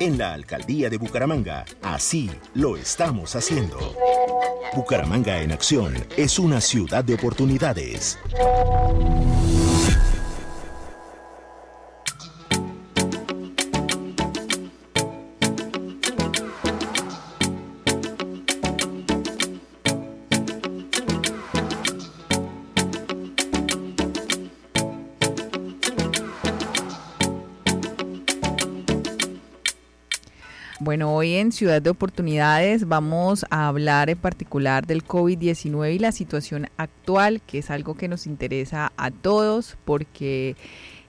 En la alcaldía de Bucaramanga, así lo estamos haciendo. Bucaramanga en acción es una ciudad de oportunidades. Bueno, hoy en Ciudad de Oportunidades vamos a hablar en particular del COVID-19 y la situación actual, que es algo que nos interesa a todos porque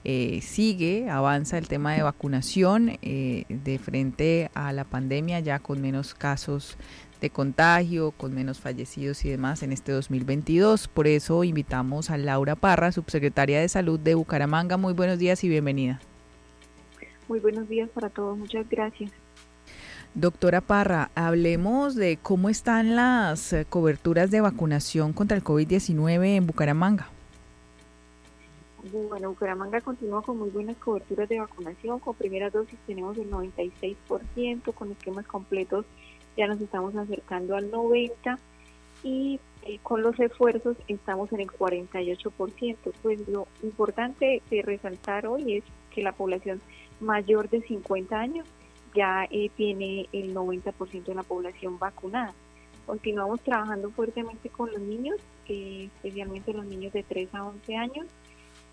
eh, sigue, avanza el tema de vacunación eh, de frente a la pandemia, ya con menos casos de contagio, con menos fallecidos y demás en este 2022. Por eso invitamos a Laura Parra, subsecretaria de Salud de Bucaramanga. Muy buenos días y bienvenida. Muy buenos días para todos, muchas gracias. Doctora Parra, hablemos de cómo están las eh, coberturas de vacunación contra el COVID-19 en Bucaramanga. Bueno, Bucaramanga continúa con muy buenas coberturas de vacunación. Con primera dosis tenemos el 96%, con esquemas completos ya nos estamos acercando al 90% y eh, con los esfuerzos estamos en el 48%. Pues lo importante de resaltar hoy es que la población mayor de 50 años ya eh, tiene el 90% de la población vacunada. Continuamos trabajando fuertemente con los niños, eh, especialmente los niños de 3 a 11 años,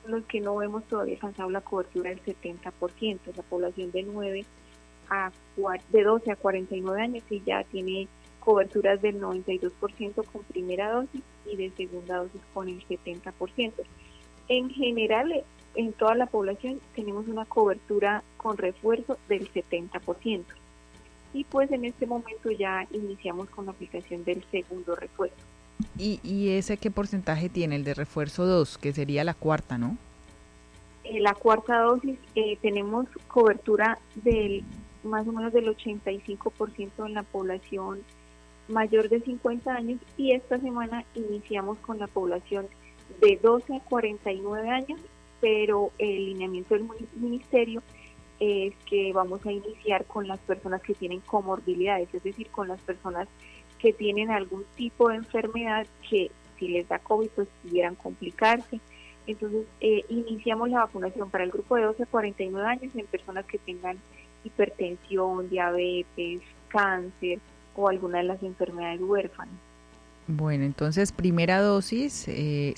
los que no hemos todavía alcanzado la cobertura del 70%. La población de 9 a de 12 a 49 años y ya tiene coberturas del 92% con primera dosis y de segunda dosis con el 70%. En general, en toda la población tenemos una cobertura con refuerzo del 70%. Y pues en este momento ya iniciamos con la aplicación del segundo refuerzo. ¿Y, y ese qué porcentaje tiene el de refuerzo 2, que sería la cuarta, no? Eh, la cuarta dosis eh, tenemos cobertura del más o menos del 85% en la población mayor de 50 años y esta semana iniciamos con la población de 12 a 49 años pero el lineamiento del ministerio es que vamos a iniciar con las personas que tienen comorbilidades, es decir, con las personas que tienen algún tipo de enfermedad que si les da COVID pues pudieran complicarse. Entonces, eh, iniciamos la vacunación para el grupo de 12 a 49 años en personas que tengan hipertensión, diabetes, cáncer o alguna de las enfermedades huérfanas. Bueno, entonces primera dosis, eh,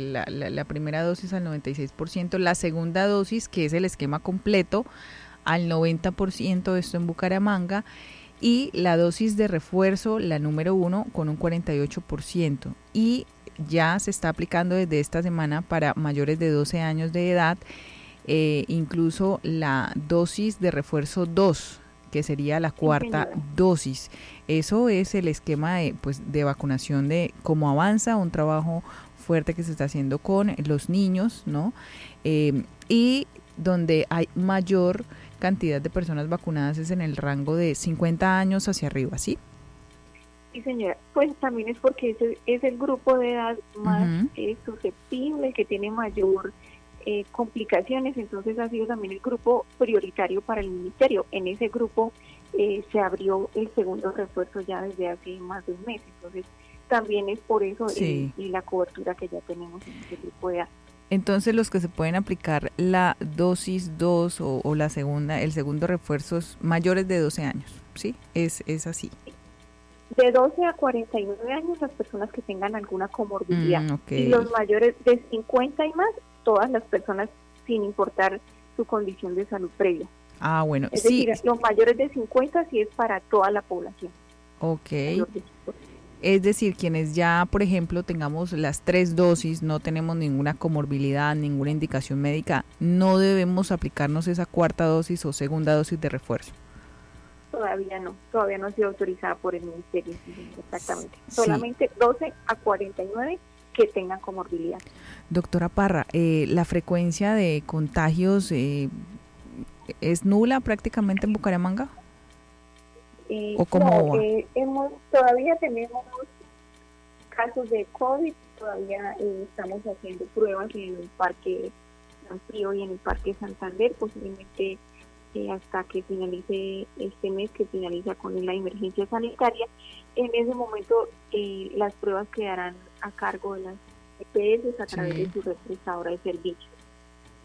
la, la, primera dosis al 96%, la segunda dosis, que es el esquema completo, al 90%, esto en Bucaramanga, y la dosis de refuerzo, la número uno, con un 48%. Y ya se está aplicando desde esta semana para mayores de 12 años de edad, eh, incluso la dosis de refuerzo 2 que sería la cuarta dosis. Eso es el esquema de, pues, de vacunación de cómo avanza, un trabajo fuerte que se está haciendo con los niños, ¿no? Eh, y donde hay mayor cantidad de personas vacunadas es en el rango de 50 años hacia arriba, ¿sí? Sí, señora. Pues también es porque ese es el grupo de edad más eh, susceptible, que tiene mayor eh, complicaciones, entonces ha sido también el grupo prioritario para el ministerio. En ese grupo eh, se abrió el segundo refuerzo ya desde hace más de un mes, entonces también es por eso y la cobertura que ya tenemos en ese grupo de Entonces los que se pueden aplicar la dosis 2 o, la segunda, el segundo refuerzo es mayores de 12 años, ¿sí? Es, es así. De 12 a 49 años las personas que tengan alguna comorbilidad. Mm, y los mayores de 50 y más, todas las personas sin importar su condición de salud previa. Ah, bueno. Es decir, los mayores de 50 sí es para toda la población. Ok. Es decir, quienes ya, por ejemplo, tengamos las tres dosis, no tenemos ninguna comorbilidad, ninguna indicación médica, no debemos aplicarnos esa cuarta dosis o segunda dosis de refuerzo. Todavía no, todavía no ha sido autorizada por el Ministerio. Exactamente. Solamente 12 a 49 que tengan comorbilidad. Doctora Parra, eh, la frecuencia de contagios eh, es nula prácticamente en Bucaramanga. Eh, ¿O eh, hemos, todavía tenemos casos de COVID, todavía eh, estamos haciendo pruebas en el Parque San Frío y en el Parque Santander, posiblemente hasta que finalice este mes, que finaliza con la emergencia sanitaria. En ese momento las pruebas quedarán a cargo de las EPS a través de su represadora de servicios.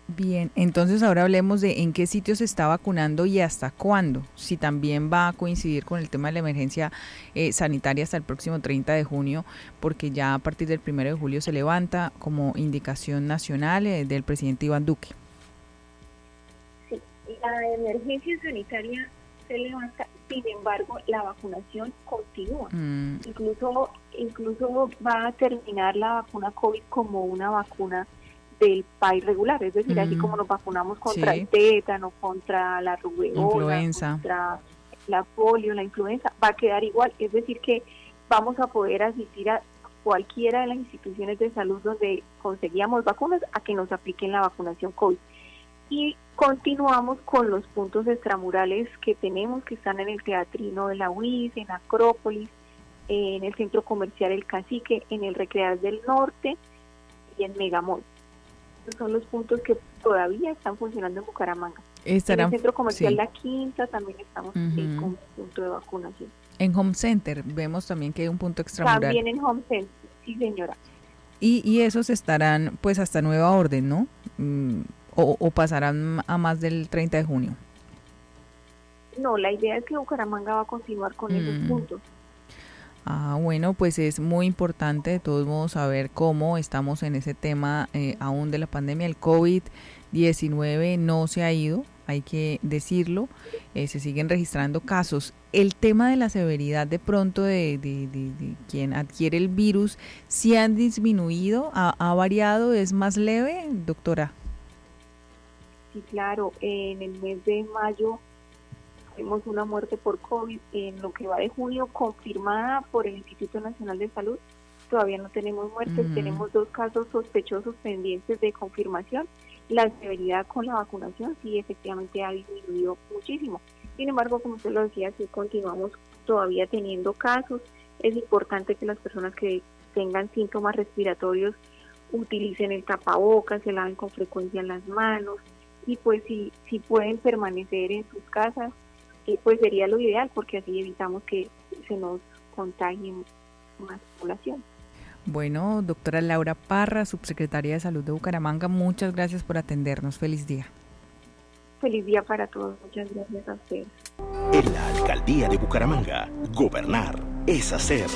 Bien, entonces ahora hablemos de en qué sitio se está vacunando y hasta cuándo, si también va a coincidir con el tema de la emergencia eh, sanitaria hasta el próximo 30 de junio, porque ya a partir del 1 de julio se levanta como indicación nacional eh, del presidente Iván Duque. Sí, la emergencia sanitaria se levanta, sin embargo la vacunación continúa. Mm. Incluso, incluso va a terminar la vacuna COVID como una vacuna del país regular, es decir, así como nos vacunamos contra el tétano, contra la rubéola, contra la polio, la influenza, va a quedar igual, es decir, que vamos a poder asistir a cualquiera de las instituciones de salud donde conseguíamos vacunas a que nos apliquen la vacunación COVID. Y continuamos con los puntos extramurales que tenemos, que están en el Teatrino de la UIS, en Acrópolis, en el Centro Comercial El Cacique, en el Recrear del Norte y en Megamol son los puntos que todavía están funcionando en Bucaramanga. en el centro comercial La Quinta también estamos con punto de vacunación. En Home Center vemos también que hay un punto extramural. También en Home Center, sí señora. Y, y esos estarán pues hasta nueva orden, ¿no? Mm, o, pasarán a más del 30 de junio. No, la idea es que Bucaramanga va a continuar con esos mm. puntos. Ah, bueno, pues es muy importante de todos modos saber cómo estamos en ese tema eh, aún de la pandemia. El COVID-19 no se ha ido, hay que decirlo, eh, se siguen registrando casos. El tema de la severidad de pronto de, de, quien adquiere el virus, ¿sí han disminuido? ¿Ha, ¿Ha, variado? ¿Es más leve, doctora? Sí, claro, en el mes de mayo tenemos una muerte por COVID en lo que va de junio confirmada por el Instituto Nacional de Salud. Todavía no tenemos muertes, mm. tenemos dos casos sospechosos pendientes de confirmación. La severidad con la vacunación sí efectivamente ha disminuido muchísimo. Sin embargo, como usted lo decía, sí continuamos todavía teniendo casos. Es importante que las personas que tengan síntomas respiratorios utilicen el tapabocas, se laven con frecuencia las manos y pues si, si pueden permanecer en sus casas, pues sería lo ideal porque así evitamos que se nos contagie más población. Bueno, doctora Laura Parra, subsecretaria de Salud de Bucaramanga, muchas gracias por atendernos. Feliz día. Feliz día para todos. Muchas gracias a ustedes. En la alcaldía de Bucaramanga, gobernar es hacer.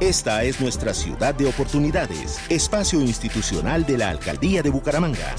Esta es nuestra ciudad de oportunidades, espacio institucional de la alcaldía de Bucaramanga.